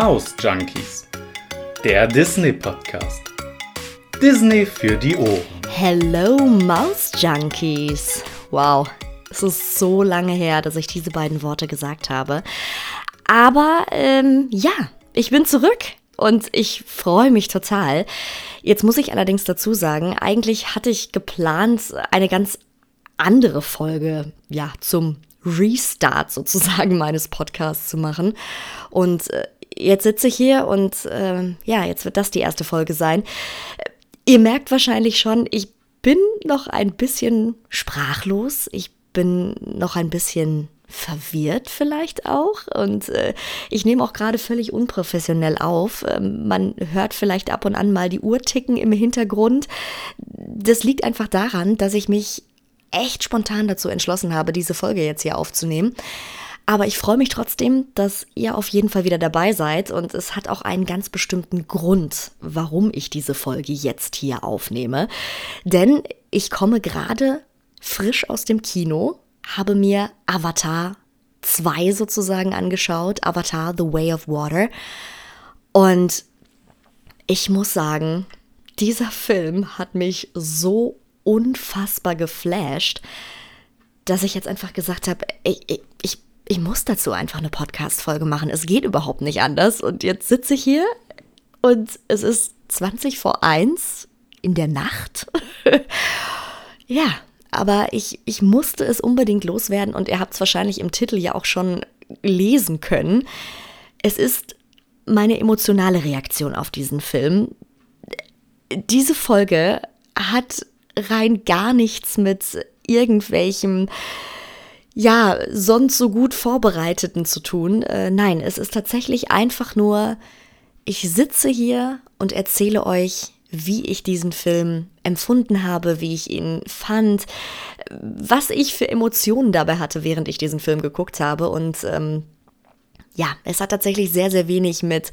Maus Junkies, der Disney Podcast. Disney für die Ohren. Hello Maus Junkies. Wow, es ist so lange her, dass ich diese beiden Worte gesagt habe. Aber ähm, ja, ich bin zurück und ich freue mich total. Jetzt muss ich allerdings dazu sagen, eigentlich hatte ich geplant, eine ganz andere Folge ja zum Restart sozusagen meines Podcasts zu machen. Und äh, jetzt sitze ich hier und äh, ja, jetzt wird das die erste Folge sein. Ihr merkt wahrscheinlich schon, ich bin noch ein bisschen sprachlos. Ich bin noch ein bisschen verwirrt vielleicht auch. Und äh, ich nehme auch gerade völlig unprofessionell auf. Ähm, man hört vielleicht ab und an mal die Uhr ticken im Hintergrund. Das liegt einfach daran, dass ich mich echt spontan dazu entschlossen habe, diese Folge jetzt hier aufzunehmen. Aber ich freue mich trotzdem, dass ihr auf jeden Fall wieder dabei seid und es hat auch einen ganz bestimmten Grund, warum ich diese Folge jetzt hier aufnehme. Denn ich komme gerade frisch aus dem Kino, habe mir Avatar 2 sozusagen angeschaut, Avatar The Way of Water. Und ich muss sagen, dieser Film hat mich so unfassbar geflasht, dass ich jetzt einfach gesagt habe, ich, ich, ich, ich muss dazu einfach eine Podcast-Folge machen. Es geht überhaupt nicht anders. Und jetzt sitze ich hier und es ist 20 vor 1 in der Nacht. ja, aber ich, ich musste es unbedingt loswerden und ihr habt es wahrscheinlich im Titel ja auch schon lesen können. Es ist meine emotionale Reaktion auf diesen Film. Diese Folge hat rein gar nichts mit irgendwelchem ja, sonst so gut vorbereiteten zu tun. Äh, nein, es ist tatsächlich einfach nur, ich sitze hier und erzähle euch, wie ich diesen Film empfunden habe, wie ich ihn fand, was ich für Emotionen dabei hatte, während ich diesen Film geguckt habe. Und ähm, ja, es hat tatsächlich sehr, sehr wenig mit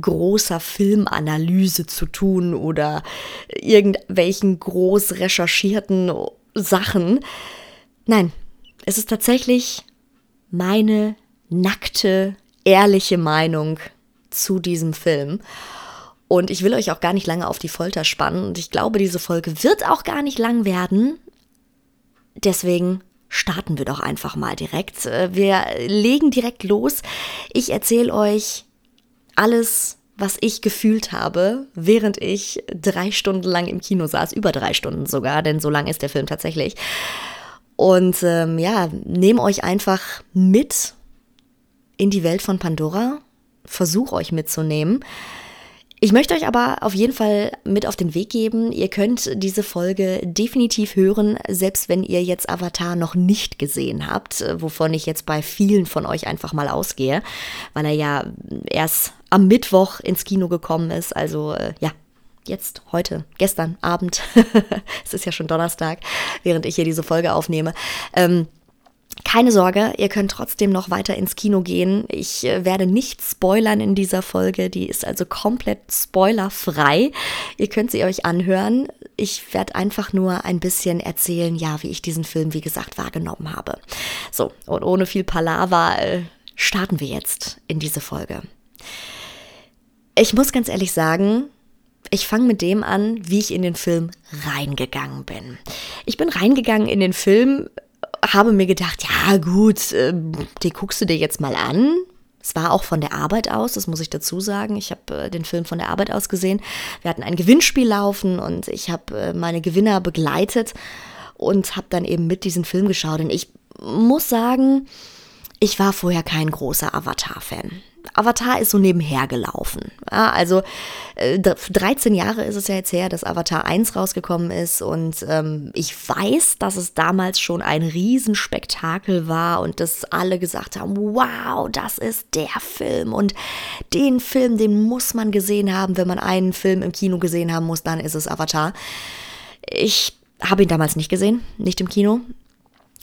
großer Filmanalyse zu tun oder irgendwelchen groß recherchierten Sachen. Nein, es ist tatsächlich meine nackte, ehrliche Meinung zu diesem Film. Und ich will euch auch gar nicht lange auf die Folter spannen. Und ich glaube, diese Folge wird auch gar nicht lang werden. Deswegen starten wir doch einfach mal direkt. Äh, wir legen direkt los. Ich erzähle euch alles, was ich gefühlt habe, während ich drei Stunden lang im Kino saß, über drei Stunden sogar, denn so lang ist der Film tatsächlich. Und ähm, ja, nehme euch einfach mit in die Welt von Pandora, versuch euch mitzunehmen. Ich möchte euch aber auf jeden Fall mit auf den Weg geben. Ihr könnt diese Folge definitiv hören, selbst wenn ihr jetzt Avatar noch nicht gesehen habt, wovon ich jetzt bei vielen von euch einfach mal ausgehe, weil er ja erst am Mittwoch ins Kino gekommen ist. Also äh, ja, jetzt, heute, gestern Abend. es ist ja schon Donnerstag, während ich hier diese Folge aufnehme. Ähm, keine Sorge, ihr könnt trotzdem noch weiter ins Kino gehen. Ich äh, werde nicht spoilern in dieser Folge, die ist also komplett spoilerfrei. Ihr könnt sie euch anhören. Ich werde einfach nur ein bisschen erzählen, ja, wie ich diesen Film, wie gesagt, wahrgenommen habe. So, und ohne viel Palaver äh, starten wir jetzt in diese Folge. Ich muss ganz ehrlich sagen, ich fange mit dem an, wie ich in den Film reingegangen bin. Ich bin reingegangen in den Film habe mir gedacht, ja gut, äh, die guckst du dir jetzt mal an. Es war auch von der Arbeit aus, das muss ich dazu sagen. Ich habe äh, den Film von der Arbeit aus gesehen. Wir hatten ein Gewinnspiel laufen und ich habe äh, meine Gewinner begleitet und habe dann eben mit diesen Film geschaut. Und ich muss sagen, ich war vorher kein großer Avatar-Fan. Avatar ist so nebenher gelaufen. Ja, also äh, 13 Jahre ist es ja jetzt her, dass Avatar 1 rausgekommen ist und ähm, ich weiß, dass es damals schon ein Riesenspektakel war und dass alle gesagt haben, wow, das ist der Film und den Film, den muss man gesehen haben. Wenn man einen Film im Kino gesehen haben muss, dann ist es Avatar. Ich habe ihn damals nicht gesehen, nicht im Kino.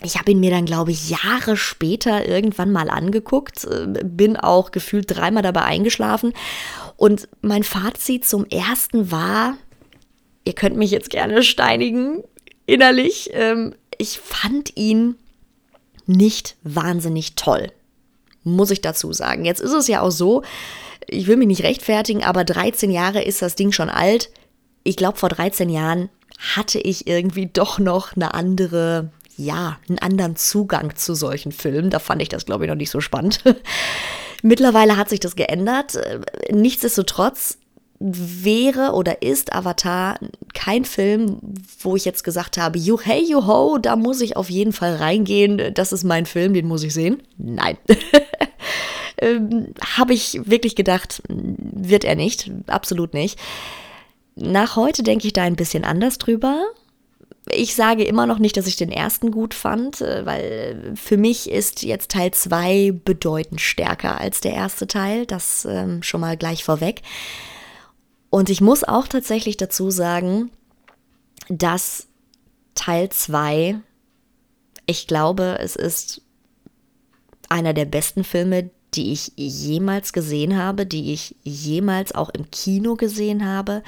Ich habe ihn mir dann, glaube ich, Jahre später irgendwann mal angeguckt, äh, bin auch gefühlt dreimal dabei eingeschlafen. Und mein Fazit zum ersten war, ihr könnt mich jetzt gerne steinigen, innerlich, ähm, ich fand ihn nicht wahnsinnig toll. Muss ich dazu sagen. Jetzt ist es ja auch so, ich will mich nicht rechtfertigen, aber 13 Jahre ist das Ding schon alt. Ich glaube, vor 13 Jahren hatte ich irgendwie doch noch eine andere, ja, einen anderen Zugang zu solchen Filmen. Da fand ich das, glaube ich, noch nicht so spannend. Mittlerweile hat sich das geändert. Nichtsdestotrotz wäre oder ist Avatar kein Film, wo ich jetzt gesagt habe, you hey, you ho, da muss ich auf jeden Fall reingehen, das ist mein Film, den muss ich sehen. Nein. ähm, habe ich wirklich gedacht, wird er nicht, absolut nicht. Nach heute denke ich da ein bisschen anders drüber. Ich sage immer noch nicht, dass ich den ersten gut fand, äh, weil für mich ist jetzt Teil 2 bedeutend stärker als der erste Teil. Das ähm, schon mal gleich vorweg. Und ich muss auch tatsächlich dazu sagen, dass Teil 2, ich glaube, es ist einer der besten Filme, die ich jemals gesehen habe, die ich jemals auch im Kino gesehen habe.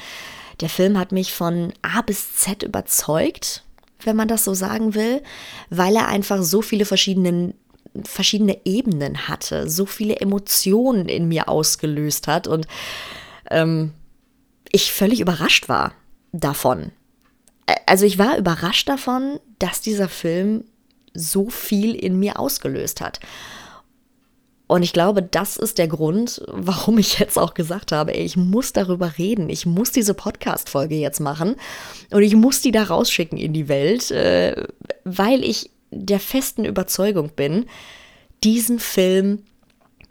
Der Film hat mich von A bis Z überzeugt, wenn man das so sagen will, weil er einfach so viele verschiedene, verschiedene Ebenen hatte, so viele Emotionen in mir ausgelöst hat und ähm, ich völlig überrascht war davon. Also ich war überrascht davon, dass dieser Film so viel in mir ausgelöst hat. Und ich glaube, das ist der Grund, warum ich jetzt auch gesagt habe, ey, ich muss darüber reden. Ich muss diese Podcast-Folge jetzt machen und ich muss die da rausschicken in die Welt, äh, weil ich der festen Überzeugung bin, diesen Film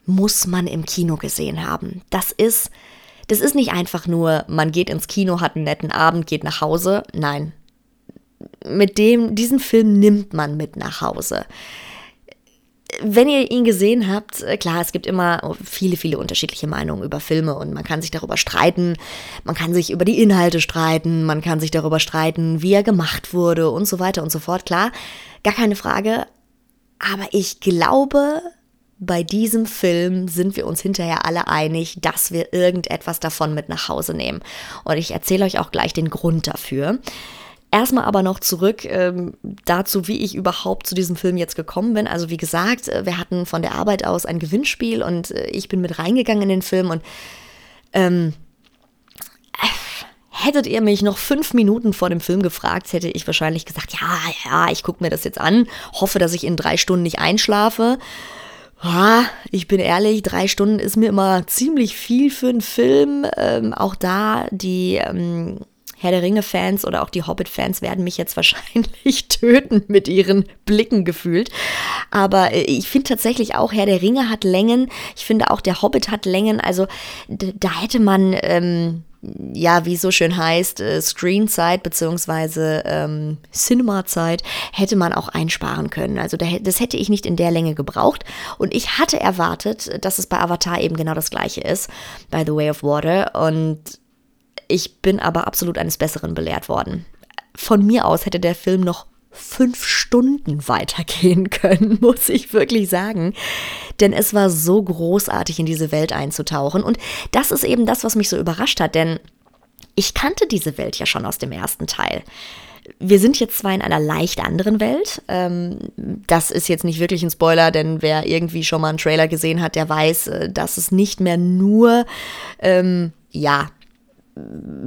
muss man im Kino gesehen haben. Das ist das ist nicht einfach nur, man geht ins Kino, hat einen netten Abend, geht nach Hause. Nein. Mit dem, diesen Film nimmt man mit nach Hause. Wenn ihr ihn gesehen habt, äh, klar, es gibt immer viele, viele unterschiedliche Meinungen über Filme und man kann sich darüber streiten, man kann sich über die Inhalte streiten, man kann sich darüber streiten, wie er gemacht wurde und so weiter und so fort. Klar, gar keine Frage. Aber ich glaube, bei diesem Film sind wir uns hinterher alle einig, dass wir irgendetwas davon mit nach Hause nehmen. Und ich erzähle euch auch gleich den Grund dafür. Erstmal aber noch zurück ähm, dazu, wie ich überhaupt zu diesem Film jetzt gekommen bin. Also wie gesagt, äh, wir hatten von der Arbeit aus ein Gewinnspiel und äh, ich bin mit reingegangen in den Film und ähm, hättet ihr mich noch fünf Minuten vor dem Film gefragt, hätte ich wahrscheinlich gesagt, ja, ja, ich gucke mir das jetzt an, hoffe, dass ich in drei Stunden nicht einschlafe. Ich bin ehrlich, drei Stunden ist mir immer ziemlich viel für einen Film. Ähm, auch da die ähm, Herr der Ringe-Fans oder auch die Hobbit-Fans werden mich jetzt wahrscheinlich töten mit ihren Blicken gefühlt. Aber äh, ich finde tatsächlich auch, Herr der Ringe hat Längen. Ich finde auch, der Hobbit hat Längen. Also da hätte man. Ähm, ja, wie es so schön heißt, äh, Screenzeit beziehungsweise ähm, Cinemazeit hätte man auch einsparen können. Also das hätte ich nicht in der Länge gebraucht. Und ich hatte erwartet, dass es bei Avatar eben genau das gleiche ist, bei The Way of Water. Und ich bin aber absolut eines Besseren belehrt worden. Von mir aus hätte der Film noch fünf Stunden weitergehen können, muss ich wirklich sagen. Denn es war so großartig, in diese Welt einzutauchen. Und das ist eben das, was mich so überrascht hat, denn ich kannte diese Welt ja schon aus dem ersten Teil. Wir sind jetzt zwar in einer leicht anderen Welt. Ähm, das ist jetzt nicht wirklich ein Spoiler, denn wer irgendwie schon mal einen Trailer gesehen hat, der weiß, äh, dass es nicht mehr nur, ähm, ja,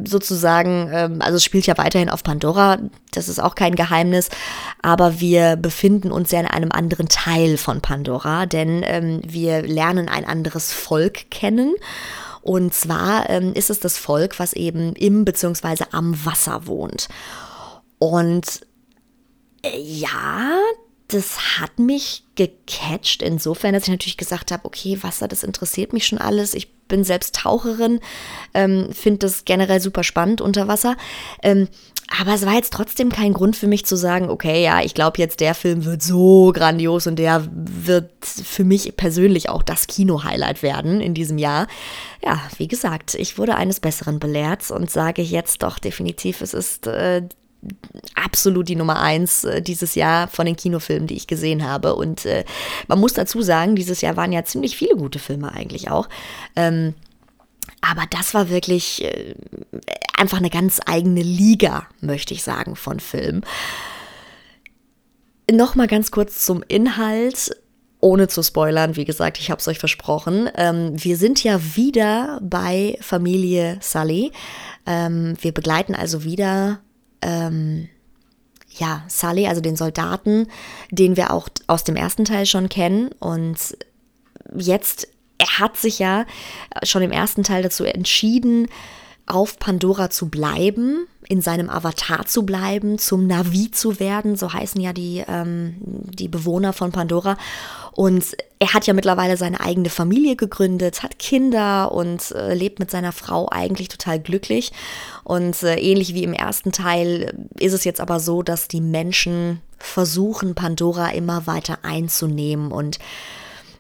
sozusagen, ähm, also es spielt ja weiterhin auf Pandora, das ist auch kein Geheimnis, aber wir befinden uns ja in einem anderen Teil von Pandora, denn ähm, wir lernen ein anderes Volk kennen. Und zwar ähm, ist es das Volk, was eben im bzw. am Wasser wohnt. Und äh, ja, das hat mich gecatcht, insofern, dass ich natürlich gesagt habe, okay, Wasser, das interessiert mich schon alles. Ich bin selbst Taucherin, ähm, finde das generell super spannend unter Wasser. Ähm, aber es war jetzt trotzdem kein Grund für mich zu sagen, okay, ja, ich glaube jetzt, der Film wird so grandios und der wird für mich persönlich auch das Kino-Highlight werden in diesem Jahr. Ja, wie gesagt, ich wurde eines Besseren belehrt und sage jetzt doch definitiv, es ist äh, absolut die Nummer eins äh, dieses Jahr von den Kinofilmen, die ich gesehen habe. Und äh, man muss dazu sagen, dieses Jahr waren ja ziemlich viele gute Filme eigentlich auch. Ähm, aber das war wirklich äh, einfach eine ganz eigene Liga, möchte ich sagen, von Film. Nochmal ganz kurz zum Inhalt. ohne zu spoilern, wie gesagt, ich habe es euch versprochen. Ähm, wir sind ja wieder bei Familie Sully. Ähm, wir begleiten also wieder ähm, ja, Sully, also den Soldaten, den wir auch aus dem ersten Teil schon kennen. Und jetzt, er hat sich ja schon im ersten Teil dazu entschieden, auf Pandora zu bleiben, in seinem Avatar zu bleiben, zum Navi zu werden, so heißen ja die, ähm, die Bewohner von Pandora. Und er hat ja mittlerweile seine eigene Familie gegründet, hat Kinder und äh, lebt mit seiner Frau eigentlich total glücklich. Und äh, ähnlich wie im ersten Teil ist es jetzt aber so, dass die Menschen versuchen, Pandora immer weiter einzunehmen und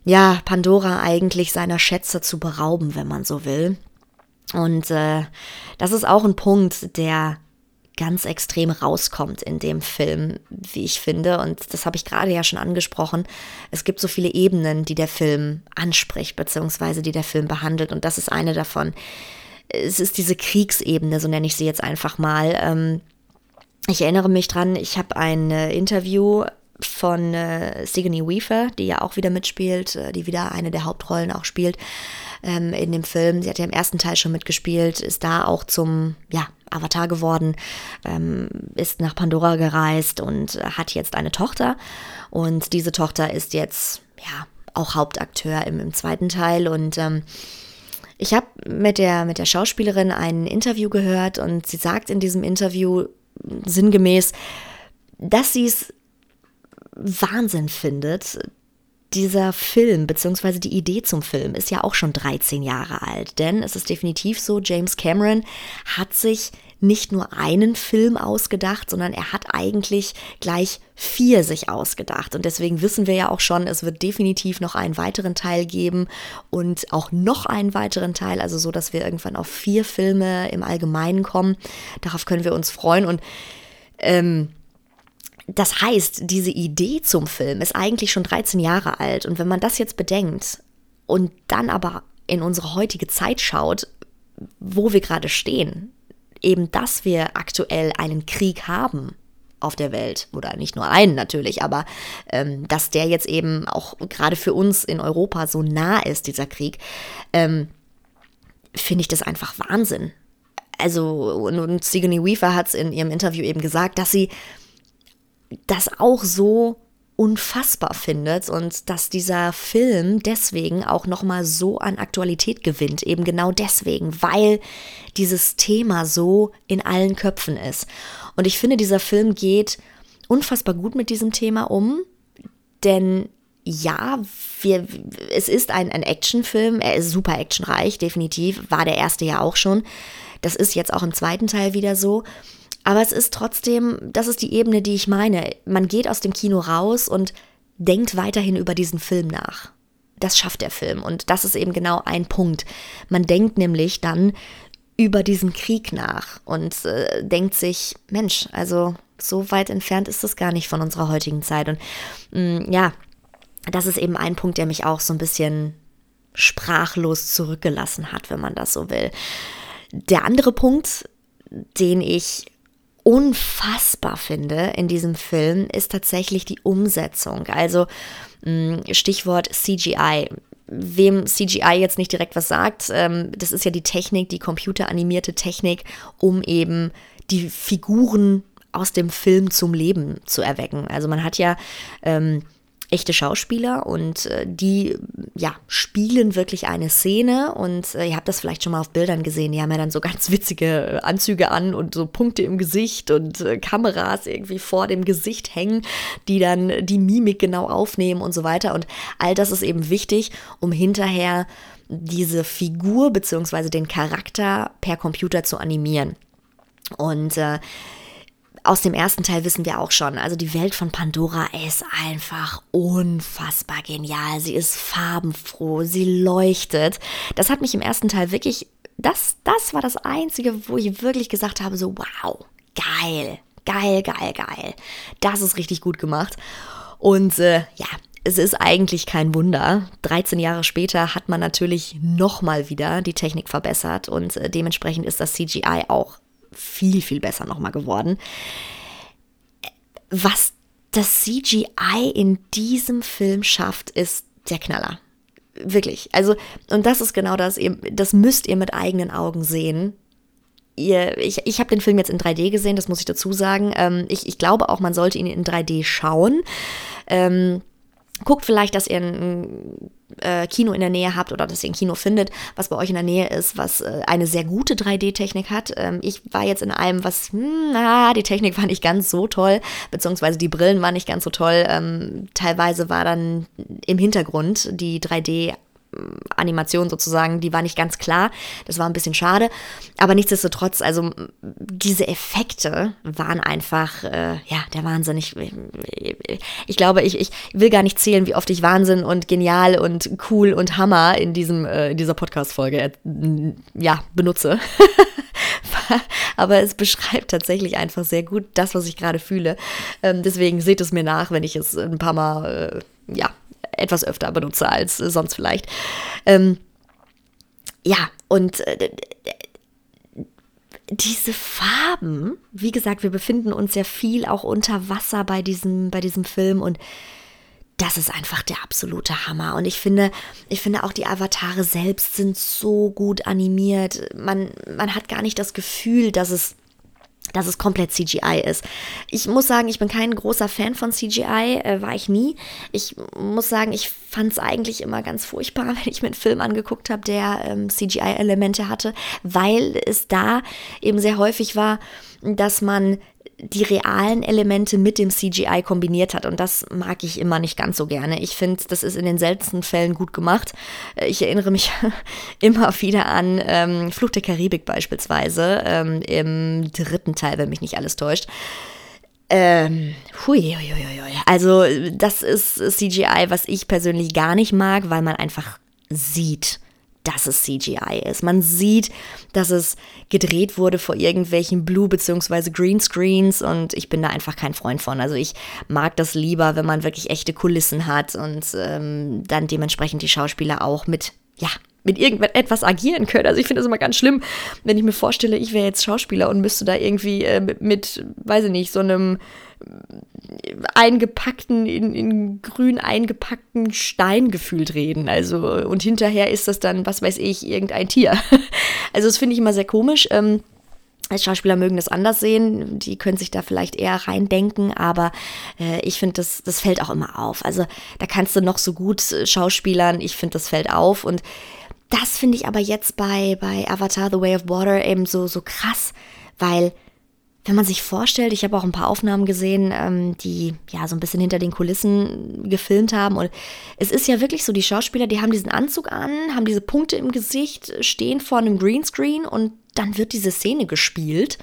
ja, Pandora eigentlich seiner Schätze zu berauben, wenn man so will. Und äh, das ist auch ein Punkt, der ganz extrem rauskommt in dem Film, wie ich finde. Und das habe ich gerade ja schon angesprochen. Es gibt so viele Ebenen, die der Film anspricht, beziehungsweise die der Film behandelt. Und das ist eine davon. Es ist diese Kriegsebene, so nenne ich sie jetzt einfach mal. Ähm, ich erinnere mich dran, ich habe ein äh, Interview von äh, Sigourney Weaver, die ja auch wieder mitspielt, äh, die wieder eine der Hauptrollen auch spielt ähm, in dem Film. Sie hat ja im ersten Teil schon mitgespielt, ist da auch zum ja, Avatar geworden, ähm, ist nach Pandora gereist und hat jetzt eine Tochter. Und diese Tochter ist jetzt ja auch Hauptakteur im, im zweiten Teil und ähm, ich habe mit der, mit der Schauspielerin ein Interview gehört und sie sagt in diesem Interview sinngemäß, dass sie es Wahnsinn findet, dieser Film beziehungsweise die Idee zum Film ist ja auch schon 13 Jahre alt, denn es ist definitiv so, James Cameron hat sich nicht nur einen Film ausgedacht, sondern er hat eigentlich gleich vier sich ausgedacht. Und deswegen wissen wir ja auch schon, es wird definitiv noch einen weiteren Teil geben und auch noch einen weiteren Teil, also so, dass wir irgendwann auf vier Filme im Allgemeinen kommen. Darauf können wir uns freuen und ähm, das heißt, diese Idee zum Film ist eigentlich schon 13 Jahre alt. Und wenn man das jetzt bedenkt und dann aber in unsere heutige Zeit schaut, wo wir gerade stehen, eben dass wir aktuell einen Krieg haben auf der Welt, oder nicht nur einen natürlich, aber ähm, dass der jetzt eben auch gerade für uns in Europa so nah ist, dieser Krieg, ähm, finde ich das einfach Wahnsinn. Also, und, und Sigourney Weaver hat es in ihrem Interview eben gesagt, dass sie das auch so unfassbar findet und dass dieser Film deswegen auch noch mal so an Aktualität gewinnt, eben genau deswegen, weil dieses Thema so in allen Köpfen ist. Und ich finde, dieser Film geht unfassbar gut mit diesem Thema um, denn ja, wir, es ist ein, ein Actionfilm, er ist super actionreich, definitiv, war der erste ja auch schon. Das ist jetzt auch im zweiten Teil wieder so. Aber es ist trotzdem, das ist die Ebene, die ich meine. Man geht aus dem Kino raus und denkt weiterhin über diesen Film nach. Das schafft der Film. Und das ist eben genau ein Punkt. Man denkt nämlich dann über diesen Krieg nach und äh, denkt sich, Mensch, also so weit entfernt ist das gar nicht von unserer heutigen Zeit. Und mh, mm, ja, das ist eben ein Punkt, der mich auch so ein bisschen sprachlos zurückgelassen hat, wenn man das so will. Der andere Punkt, den ich unfassbar finde in diesem Film, ist tatsächlich die Umsetzung. Also mm, Stichwort CGI. Wem CGI jetzt nicht direkt was sagt, ähm, das ist ja die Technik, die computeranimierte Technik, um eben die Figuren aus dem Film zum Leben zu erwecken. Also man hat ja ähm, echte Schauspieler und äh, die ja spielen wirklich eine Szene und äh, ihr habt das vielleicht schon mal auf Bildern gesehen, die haben ja dann so ganz witzige äh, Anzüge an und so Punkte im Gesicht und äh, Kameras irgendwie vor dem Gesicht hängen, die dann die Mimik genau aufnehmen und so weiter und all das ist eben wichtig, um hinterher diese Figur bzw. den Charakter per Computer zu animieren. Und äh, aus dem ersten Teil wissen wir auch schon, also die Welt von Pandora ist einfach unfassbar genial. Sie ist farbenfroh, sie leuchtet. Das hat mich im ersten Teil wirklich, das, das war das Einzige, wo ich wirklich gesagt habe, so wow, geil, geil, geil, geil. Das ist richtig gut gemacht. Und äh, ja, es ist eigentlich kein Wunder. 13 Jahre später hat man natürlich nochmal wieder die Technik verbessert und äh, dementsprechend ist das CGI auch viel, viel besser nochmal geworden. Was das CGI in diesem Film schafft, ist der Knaller. Wirklich. Also, und das ist genau das, das müsst ihr mit eigenen Augen sehen. Ihr, ich ich habe den Film jetzt in 3D gesehen, das muss ich dazu sagen. Ähm, ich, ich glaube auch, man sollte ihn in 3D schauen. Ähm, guckt vielleicht, dass ihr ein äh, Kino in der Nähe habt oder dass ihr ein Kino findet, was bei euch in der Nähe ist, was äh, eine sehr gute 3D-Technik hat. Ähm, ich war jetzt in einem, was, hm, na, die Technik war nicht ganz so toll, beziehungsweise die Brillen waren nicht ganz so toll. Ähm, teilweise war dann im Hintergrund die 3D Animation sozusagen, die war nicht ganz klar. Das war ein bisschen schade. Aber nichtsdestotrotz, also diese Effekte waren einfach, äh, ja, der Wahnsinn. Ich, ich glaube, ich, ich will gar nicht zählen, wie oft ich Wahnsinn und genial und cool und Hammer in, diesem, äh, in dieser Podcast-Folge äh, ja, benutze. Aber es beschreibt tatsächlich einfach sehr gut das, was ich gerade fühle. Ähm, deswegen seht es mir nach, wenn ich es ein paar Mal, äh, ja, etwas öfter benutze als äh, sonst vielleicht. Ähm, ja, und äh, diese Farben, wie gesagt, wir befinden uns ja viel auch unter Wasser bei diesem, bei diesem Film und das ist einfach der absolute Hammer. Und ich finde, ich finde auch die Avatare selbst sind so gut animiert. Man, man hat gar nicht das Gefühl, dass es dass es komplett CGI ist. Ich muss sagen, ich bin kein großer Fan von CGI, äh, war ich nie. Ich muss sagen, ich fand es eigentlich immer ganz furchtbar, wenn ich mir einen Film angeguckt habe, der ähm, CGI-Elemente hatte, weil es da eben sehr häufig war, dass man die realen Elemente mit dem CGI kombiniert hat. Und das mag ich immer nicht ganz so gerne. Ich finde, das ist in den seltensten Fällen gut gemacht. Äh, ich erinnere mich immer wieder an ähm, Fluch der Karibik beispielsweise, ähm, im dritten Teil, wenn mich nicht alles täuscht. Ähm, hui, hui, hui, hui. Also, das ist CGI, was ich persönlich gar nicht mag, weil man einfach sieht, dass es CGI ist. Man sieht, dass es gedreht wurde vor irgendwelchen Blue- bzw. Greenscreens und ich bin da einfach kein Freund von. Also ich mag das lieber, wenn man wirklich echte Kulissen hat und ähm, dann dementsprechend die Schauspieler auch mit, ja, mit irgendetwas agieren können. Also ich finde das immer ganz schlimm, wenn ich mir vorstelle, ich wäre jetzt Schauspieler und müsste da irgendwie äh, mit, mit, weiß ich nicht, so einem eingepackten, in, in grün eingepackten Stein gefühlt reden. Also, und hinterher ist das dann, was weiß ich, irgendein Tier. Also, das finde ich immer sehr komisch. Ähm, Schauspieler mögen das anders sehen, die können sich da vielleicht eher reindenken, aber äh, ich finde, das, das fällt auch immer auf. Also da kannst du noch so gut äh, schauspielern, ich finde, das fällt auf. Und das finde ich aber jetzt bei, bei Avatar The Way of Water eben so, so krass, weil wenn man sich vorstellt, ich habe auch ein paar Aufnahmen gesehen, ähm, die ja so ein bisschen hinter den Kulissen gefilmt haben. Und es ist ja wirklich so, die Schauspieler, die haben diesen Anzug an, haben diese Punkte im Gesicht, stehen vor einem Greenscreen und dann wird diese Szene gespielt.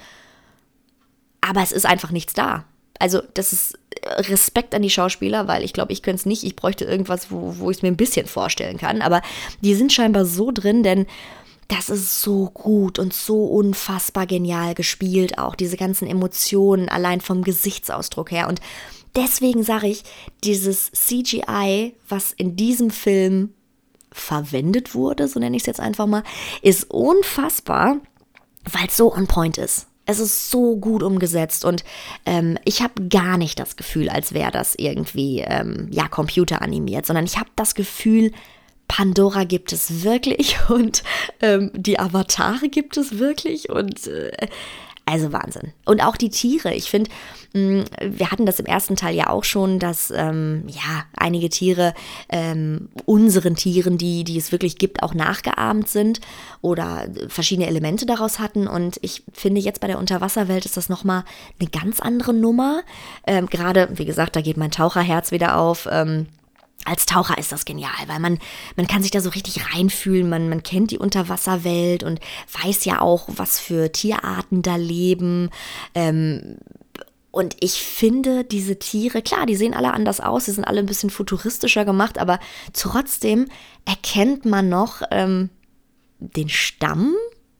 Aber es ist einfach nichts da. Also, das ist Respekt an die Schauspieler, weil ich glaube, ich könnte es nicht. Ich bräuchte irgendwas, wo, wo ich es mir ein bisschen vorstellen kann. Aber die sind scheinbar so drin, denn das ist so gut und so unfassbar genial gespielt, auch diese ganzen Emotionen allein vom Gesichtsausdruck her. Und deswegen sage ich, dieses CGI, was in diesem Film verwendet wurde, so nenne ich es jetzt einfach mal, ist unfassbar, weil es so on point ist. Es ist so gut umgesetzt und ähm, ich habe gar nicht das Gefühl, als wäre das irgendwie ähm, ja computeranimiert, sondern ich habe das Gefühl, Pandora gibt es wirklich und ähm, die Avatare gibt es wirklich und äh, also Wahnsinn. Und auch die Tiere. Ich finde, mm, wir hatten das im ersten Teil ja auch schon, dass ähm, ja einige Tiere ähm, unseren Tieren, die, die es wirklich gibt, auch nachgeahmt sind oder verschiedene Elemente daraus hatten. Und ich finde, jetzt bei der Unterwasserwelt ist das nochmal eine ganz andere Nummer. Ähm, Gerade, wie gesagt, da geht mein Taucherherz wieder auf. Ähm, als Taucher ist das genial, weil man, man kann sich da so richtig reinfühlen, man, man kennt die Unterwasserwelt und weiß ja auch, was für Tierarten da leben. Ähm, und ich finde diese Tiere, klar, die sehen alle anders aus, die sind alle ein bisschen futuristischer gemacht, aber trotzdem erkennt man noch ähm, den Stamm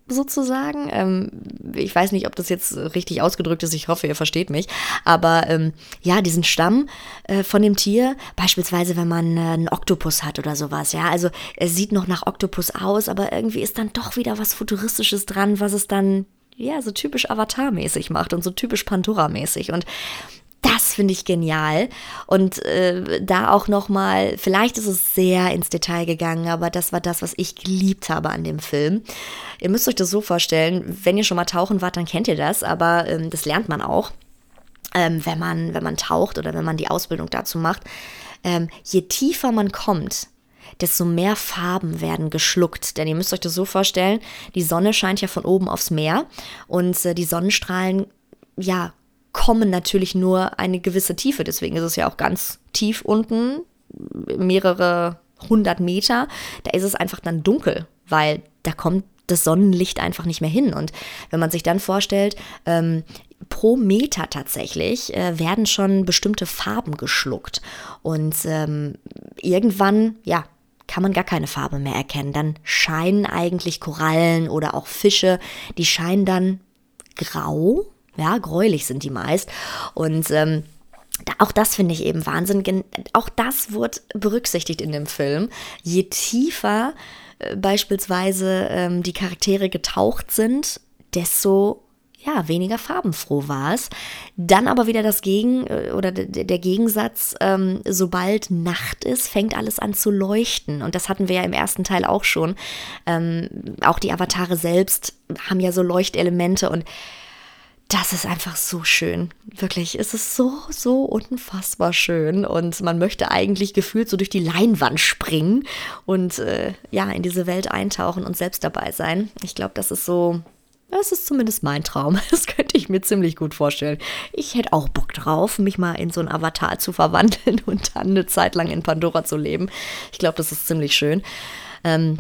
sozusagen. Ähm, ich weiß nicht, ob das jetzt richtig ausgedrückt ist. Ich hoffe, ihr versteht mich. Aber ähm, ja, diesen Stamm äh, von dem Tier, beispielsweise, wenn man äh, einen Oktopus hat oder sowas. Ja, also es sieht noch nach Oktopus aus, aber irgendwie ist dann doch wieder was Futuristisches dran, was es dann ja so typisch Avatar-mäßig macht und so typisch Pandora-mäßig. Und das finde ich genial. Und äh, da auch nochmal, vielleicht ist es sehr ins Detail gegangen, aber das war das, was ich geliebt habe an dem Film. Ihr müsst euch das so vorstellen, wenn ihr schon mal tauchen wart, dann kennt ihr das, aber ähm, das lernt man auch, ähm, wenn, man, wenn man taucht oder wenn man die Ausbildung dazu macht. Ähm, je tiefer man kommt, desto mehr Farben werden geschluckt. Denn ihr müsst euch das so vorstellen, die Sonne scheint ja von oben aufs Meer und äh, die Sonnenstrahlen, ja, kommen natürlich nur eine gewisse Tiefe. Deswegen ist es ja auch ganz tief unten, mehrere hundert Meter. Da ist es einfach dann dunkel, weil da kommt das Sonnenlicht einfach nicht mehr hin. Und wenn man sich dann vorstellt, ähm, pro Meter tatsächlich äh, werden schon bestimmte Farben geschluckt. Und ähm, irgendwann, ja, kann man gar keine Farbe mehr erkennen. Dann scheinen eigentlich Korallen oder auch Fische, die scheinen dann grau, ja, gräulich sind die meist. Und ähm, auch das finde ich eben Wahnsinn. Auch das wurde berücksichtigt in dem Film. Je tiefer äh, beispielsweise ähm, die Charaktere getaucht sind, desto ja, weniger farbenfroh war es. Dann aber wieder das Gegen äh, oder der Gegensatz, ähm, sobald Nacht ist, fängt alles an zu leuchten. Und das hatten wir ja im ersten Teil auch schon. Ähm, auch die Avatare selbst haben ja so Leuchtelemente und das ist einfach so schön. Wirklich, es ist so, so unfassbar schön. Und man möchte eigentlich gefühlt so durch die Leinwand springen und äh, ja, in diese Welt eintauchen und selbst dabei sein. Ich glaube, das ist so das ist zumindest mein Traum. Das könnte ich mir ziemlich gut vorstellen. Ich hätte auch Bock drauf, mich mal in so ein Avatar zu verwandeln und dann eine Zeit lang in Pandora zu leben. Ich glaube, das ist ziemlich schön. Ähm,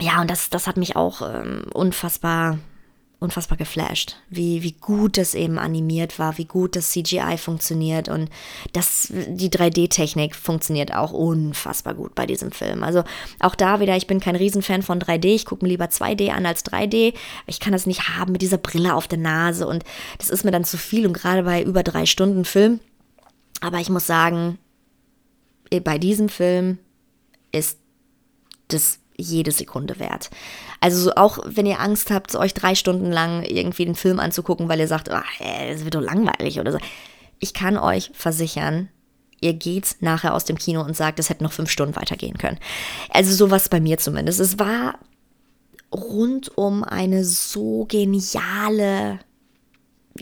ja, und das, das hat mich auch ähm, unfassbar unfassbar geflasht, wie, wie gut das eben animiert war, wie gut das CGI funktioniert und das, die 3D-Technik funktioniert auch unfassbar gut bei diesem Film. Also auch da wieder, ich bin kein Riesenfan von 3D, ich gucke mir lieber 2D an als 3D. Ich kann das nicht haben mit dieser Brille auf der Nase und das ist mir dann zu viel und gerade bei über drei Stunden Film. Aber ich muss sagen, bei diesem Film ist das jede Sekunde wert. Also auch wenn ihr Angst habt, euch drei Stunden lang irgendwie den Film anzugucken, weil ihr sagt, oh, das wird doch langweilig oder so. Ich kann euch versichern, ihr geht nachher aus dem Kino und sagt, es hätte noch fünf Stunden weitergehen können. Also sowas bei mir zumindest. Es war rundum eine so geniale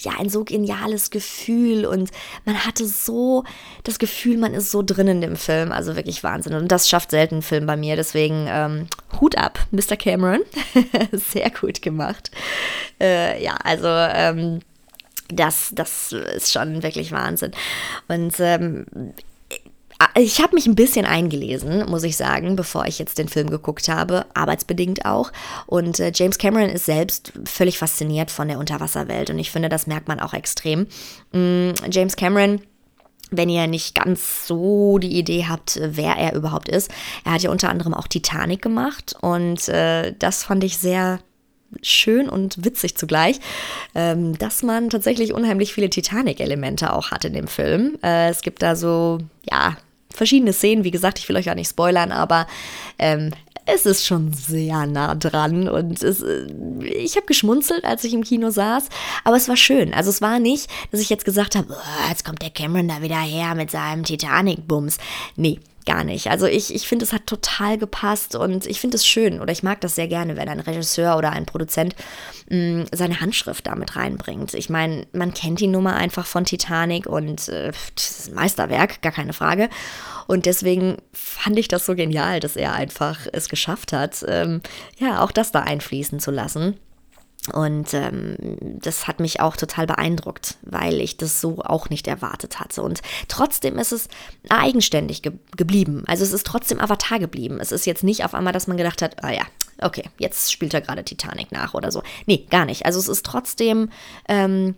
ja, ein so geniales Gefühl und man hatte so das Gefühl, man ist so drin in dem Film. Also wirklich Wahnsinn. Und das schafft selten ein Film bei mir. Deswegen ähm, Hut ab, Mr. Cameron. Sehr gut gemacht. Äh, ja, also ähm, das, das ist schon wirklich Wahnsinn. Und ähm, ich habe mich ein bisschen eingelesen, muss ich sagen, bevor ich jetzt den Film geguckt habe, arbeitsbedingt auch. Und äh, James Cameron ist selbst völlig fasziniert von der Unterwasserwelt und ich finde, das merkt man auch extrem. Mm, James Cameron wenn ihr nicht ganz so die Idee habt, wer er überhaupt ist. Er hat ja unter anderem auch Titanic gemacht und äh, das fand ich sehr schön und witzig zugleich, ähm, dass man tatsächlich unheimlich viele Titanic-Elemente auch hat in dem Film. Äh, es gibt da so, ja, verschiedene Szenen. Wie gesagt, ich will euch gar nicht spoilern, aber ähm, es ist schon sehr nah dran und es, äh, ich habe geschmunzelt, als ich im Kino saß, aber es war schön. Also es war nicht, dass ich jetzt gesagt habe, oh, jetzt kommt der Cameron da wieder her mit seinem Titanic-Bums. Nee, gar nicht. Also ich, ich finde, es hat total gepasst und ich finde es schön oder ich mag das sehr gerne, wenn ein Regisseur oder ein Produzent mh, mm, seine Handschrift damit reinbringt. Ich meine, man kennt die Nummer einfach von Titanic und äh, das ist ein Meisterwerk, gar keine Frage. Und deswegen fand ich das so genial, dass er einfach es geschafft hat, ähm, ja, auch das da einfließen zu lassen. Und ähm, das hat mich auch total beeindruckt, weil ich das so auch nicht erwartet hatte. Und trotzdem ist es eigenständig ge geblieben. Also es ist trotzdem Avatar geblieben. Es ist jetzt nicht auf einmal, dass man gedacht hat, ah ja, okay, jetzt spielt er gerade Titanic nach oder so. Nee, gar nicht. Also es ist trotzdem ähm,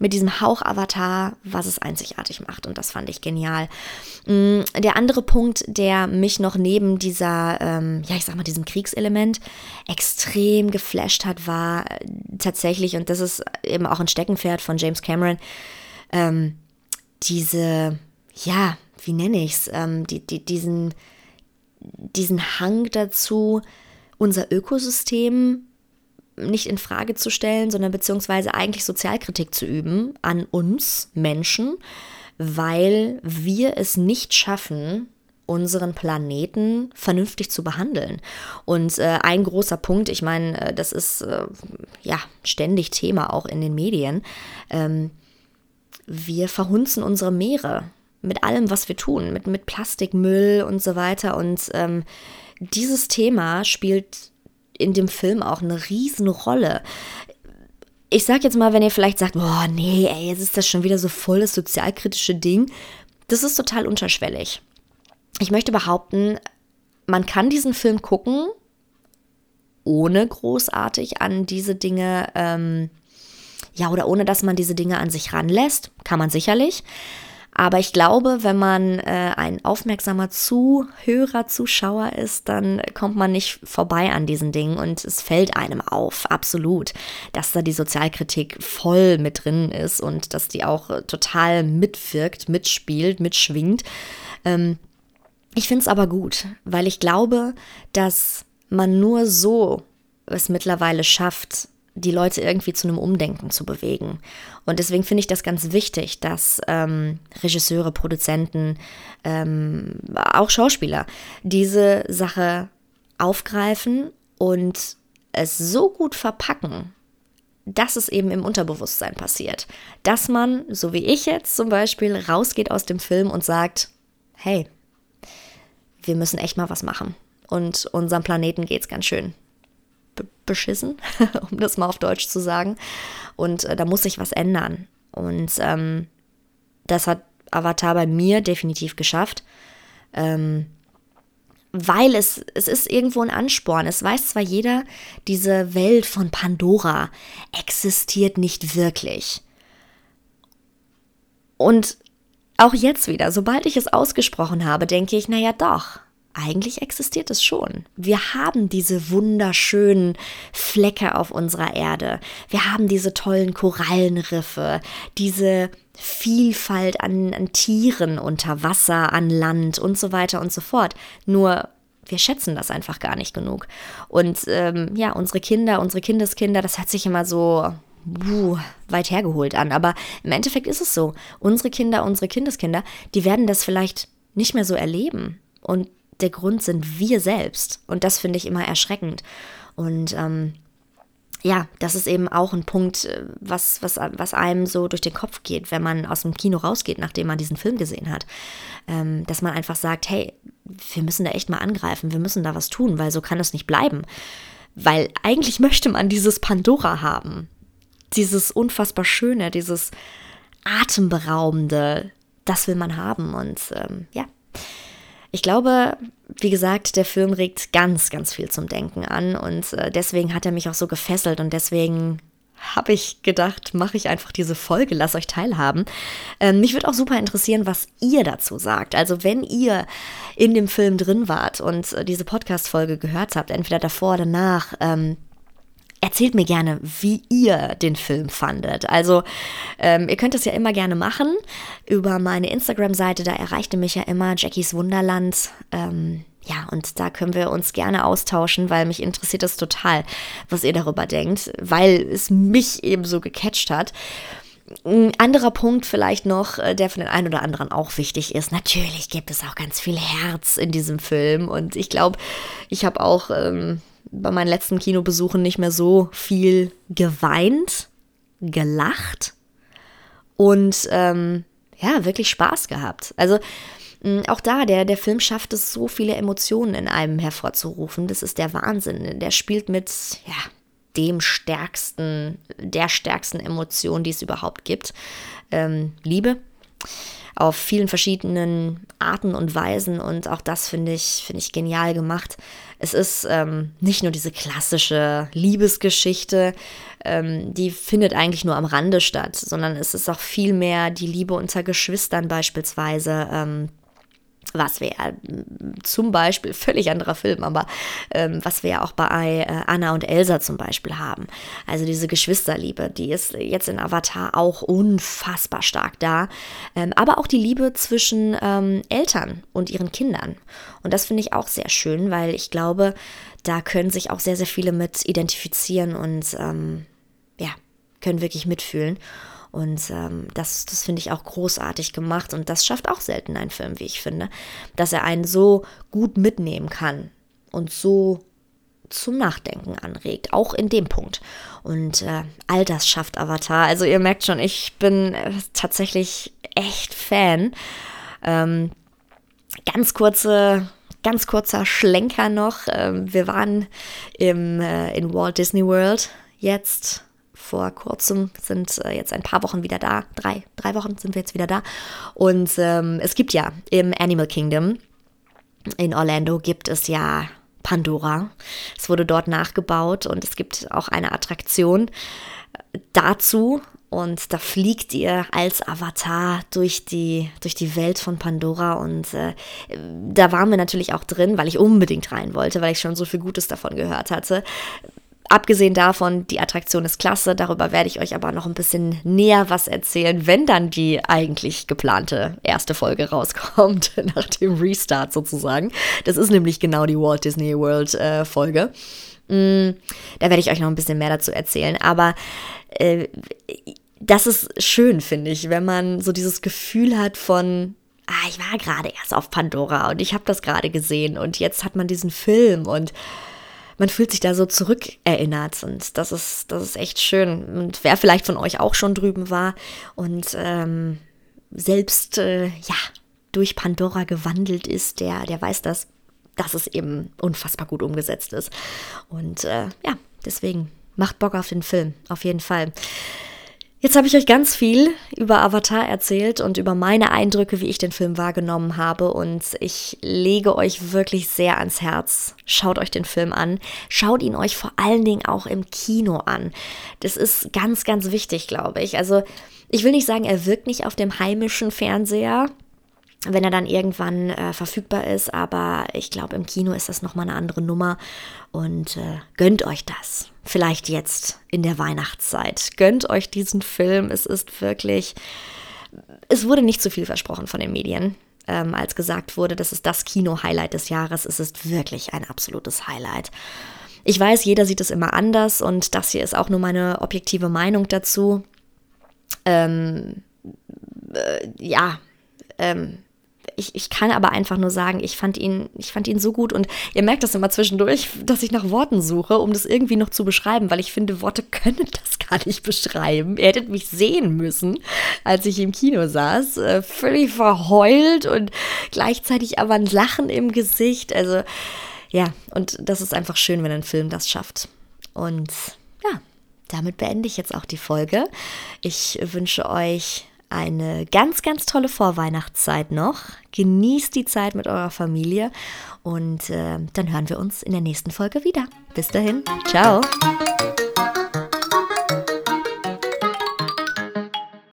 mit diesem Hauch-Avatar, was es einzigartig macht. Und das fand ich genial. Mm, der andere Punkt, der mich noch neben dieser, ähm, ja, ich sag mal, diesem Kriegselement extrem geflasht hat, war äh, tatsächlich, und das ist eben auch ein Steckenpferd von James Cameron, ähm, diese, ja, wie nenne ich es, ähm, die, die, diesen, diesen Hang dazu, unser Ökosystem nicht in Frage zu stellen, sondern beziehungsweise eigentlich Sozialkritik zu üben an uns Menschen, weil wir es nicht schaffen, unseren Planeten vernünftig zu behandeln. Und äh, ein großer Punkt, ich meine, äh, das ist äh, ja ständig Thema auch in den Medien. Ähm, wir verhunzen unsere Meere mit allem, was wir tun, mit, mit Plastikmüll und so weiter. Und ähm, dieses Thema spielt in dem Film auch eine Riesenrolle. Ich sag jetzt mal, wenn ihr vielleicht sagt, boah, nee, ey, jetzt ist das schon wieder so voll das sozialkritische Ding. Das ist total unterschwellig ich möchte behaupten, man kann diesen Film gucken, ohne großartig an diese Dinge, ähm, ja, oder ohne dass man diese Dinge an sich ranlässt. Kann man sicherlich. Aber ich glaube, wenn man äh, ein aufmerksamer Zuhörer, Zuschauer ist, dann kommt man nicht vorbei an diesen Dingen und es fällt einem auf, absolut, dass da die Sozialkritik voll mit drin ist und dass die auch total mitwirkt, mitspielt, mitschwingt. Ähm, ich finde es aber gut, weil ich glaube, dass man nur so es mittlerweile schafft, die Leute irgendwie zu einem Umdenken zu bewegen. Und deswegen finde ich das ganz wichtig, dass ähm, Regisseure, Produzenten, ähm, auch Schauspieler diese Sache aufgreifen und es so gut verpacken, dass es eben im Unterbewusstsein passiert. Dass man, so wie ich jetzt zum Beispiel, rausgeht aus dem Film und sagt, hey, wir müssen echt mal was machen. Und unserem Planeten geht es ganz schön beschissen, um das mal auf Deutsch zu sagen. Und äh, da muss sich was ändern. Und ähm, das hat Avatar bei mir definitiv geschafft. Ähm, weil es, es ist irgendwo ein Ansporn. Es weiß zwar jeder, diese Welt von Pandora existiert nicht wirklich. Und auch jetzt wieder, sobald ich es ausgesprochen habe, denke ich, naja doch, eigentlich existiert es schon. Wir haben diese wunderschönen Flecke auf unserer Erde. Wir haben diese tollen Korallenriffe, diese Vielfalt an, an, Tieren unter Wasser, an Land und so weiter und so fort. Nur wir schätzen das einfach gar nicht genug. Und ähm, ja, unsere Kinder, unsere Kindeskinder, das hört sich immer so buh, weit hergeholt an. Aber im Endeffekt ist es so. Unsere Kinder, unsere Kindeskinder, die werden das vielleicht nicht mehr so erleben. Und der Grund sind wir selbst. Und das finde ich immer erschreckend. Und ähm, ja, das ist eben auch ein Punkt, äh, was, was, was einem so durch den Kopf geht, wenn man aus dem Kino rausgeht, nachdem man diesen Film gesehen hat. Ähm, dass man einfach sagt, hey, wir müssen da echt mal angreifen, wir müssen da was tun, weil so kann es nicht bleiben. Weil eigentlich möchte man dieses Pandora haben dieses unfassbar Schöne, dieses Atemberaubende, das will man haben. Und ähm, ja, ich glaube, wie gesagt, der Film regt ganz, ganz viel zum Denken an und äh, deswegen hat er mich auch so gefesselt und deswegen habe ich gedacht, mache ich einfach diese Folge, lass euch teilhaben. Ähm, mich würde auch super interessieren, was ihr dazu sagt. Also wenn ihr in dem Film drin wart und äh, diese Podcast-Folge gehört habt, entweder davor oder danach, ähm, Erzählt mir gerne, wie ihr den Film fandet. Also, ähm, ihr könnt es ja immer gerne machen. Über meine Instagram-Seite, da erreichte mich ja immer Jackies Wunderland. Ähm, ja, und da können wir uns gerne austauschen, weil mich interessiert das total, was ihr darüber denkt, weil es mich eben so gecatcht hat. Ein anderer Punkt vielleicht noch, äh, der für den einen oder anderen auch wichtig ist. Natürlich gibt es auch ganz viel Herz in diesem Film und ich glaube, ich habe auch ähm, bei meinen letzten Kinobesuchen nicht mehr so viel geweint, gelacht und ähm, ja, wirklich Spaß gehabt. Also auch da, der, der Film schafft es, so viele Emotionen in einem hervorzurufen. Das ist der Wahnsinn. Der spielt mit, ja, dem stärksten, der stärksten Emotion, die es überhaupt gibt. Ähm, Liebe auf vielen verschiedenen Arten und Weisen und auch das finde ich, finde ich genial gemacht. Es ist ähm, nicht nur diese klassische Liebesgeschichte, ähm, die findet eigentlich nur am Rande statt, sondern es ist auch viel mehr die Liebe unter Geschwistern beispielsweise. Ähm, was wir zum Beispiel, völlig anderer Film, aber ähm, was wir ja auch bei äh, Anna und Elsa zum Beispiel haben. Also diese Geschwisterliebe, die ist jetzt in Avatar auch unfassbar stark da. Ähm, aber auch die Liebe zwischen ähm, Eltern und ihren Kindern. Und das finde ich auch sehr schön, weil ich glaube, da können sich auch sehr, sehr viele mit identifizieren und ähm, ja, können wirklich mitfühlen. Und ähm, das, das finde ich auch großartig gemacht. Und das schafft auch selten ein Film, wie ich finde, dass er einen so gut mitnehmen kann und so zum Nachdenken anregt, auch in dem Punkt. Und äh, all das schafft Avatar. Also ihr merkt schon, ich bin äh, tatsächlich echt Fan. Ähm, ganz kurze, ganz kurzer Schlenker noch. Ähm, wir waren im, äh, in Walt Disney World jetzt vor kurzem, sind äh, jetzt ein paar Wochen wieder da. Drei, drei Wochen sind wir jetzt wieder da. Und ähm, es gibt ja im Animal Kingdom in Orlando gibt es ja Pandora. Es wurde dort nachgebaut und es gibt auch eine Attraktion dazu. Und da fliegt ihr als Avatar durch die, durch die Welt von Pandora. Und äh, da waren wir natürlich auch drin, weil ich unbedingt rein wollte, weil ich schon so viel Gutes davon gehört hatte. Abgesehen davon, die Attraktion ist klasse, darüber werde ich euch aber noch ein bisschen näher was erzählen, wenn dann die eigentlich geplante erste Folge rauskommt, nach dem Restart sozusagen. Das ist nämlich genau die Walt Disney World äh, Folge. Mm, da werde ich euch noch ein bisschen mehr dazu erzählen, aber äh, das ist schön, finde ich, wenn man so dieses Gefühl hat von, ah, ich war gerade erst auf Pandora und ich habe das gerade gesehen und jetzt hat man diesen Film und man fühlt sich da so zurückerinnert und das ist, das ist echt schön. Und wer vielleicht von euch auch schon drüben war und ähm, selbst äh, ja durch Pandora gewandelt ist, der, der weiß das, dass es eben unfassbar gut umgesetzt ist. Und äh, ja, deswegen macht Bock auf den Film, auf jeden Fall. Jetzt habe ich euch ganz viel über Avatar erzählt und über meine Eindrücke, wie ich den Film wahrgenommen habe. Und ich lege euch wirklich sehr ans Herz. Schaut euch den Film an. Schaut ihn euch vor allen Dingen auch im Kino an. Das ist ganz, ganz wichtig, glaube ich. Also ich will nicht sagen, er wirkt nicht auf dem heimischen Fernseher wenn er dann irgendwann äh, verfügbar ist. Aber ich glaube, im Kino ist das nochmal eine andere Nummer. Und äh, gönnt euch das. Vielleicht jetzt in der Weihnachtszeit. Gönnt euch diesen Film. Es ist wirklich. Es wurde nicht zu viel versprochen von den Medien. Ähm, als gesagt wurde, das ist das Kino-Highlight des Jahres. Es ist wirklich ein absolutes Highlight. Ich weiß, jeder sieht es immer anders und das hier ist auch nur meine objektive Meinung dazu. Ähm, äh, ja, ähm, ich, ich kann aber einfach nur sagen, ich fand ihn, ich fand ihn so gut und ihr merkt das immer zwischendurch, dass ich nach Worten suche, um das irgendwie noch zu beschreiben, weil ich finde, Worte können das gar nicht beschreiben. Ihr hättet mich sehen müssen, als ich im Kino saß, äh, völlig verheult und gleichzeitig aber ein Lachen im Gesicht. Also ja, und das ist einfach schön, wenn ein Film das schafft. Und ja, damit beende ich jetzt auch die Folge. Ich wünsche euch eine ganz, ganz tolle Vorweihnachtszeit noch. Genießt die Zeit mit eurer Familie und äh, dann hören wir uns in der nächsten Folge wieder. Bis dahin, ciao.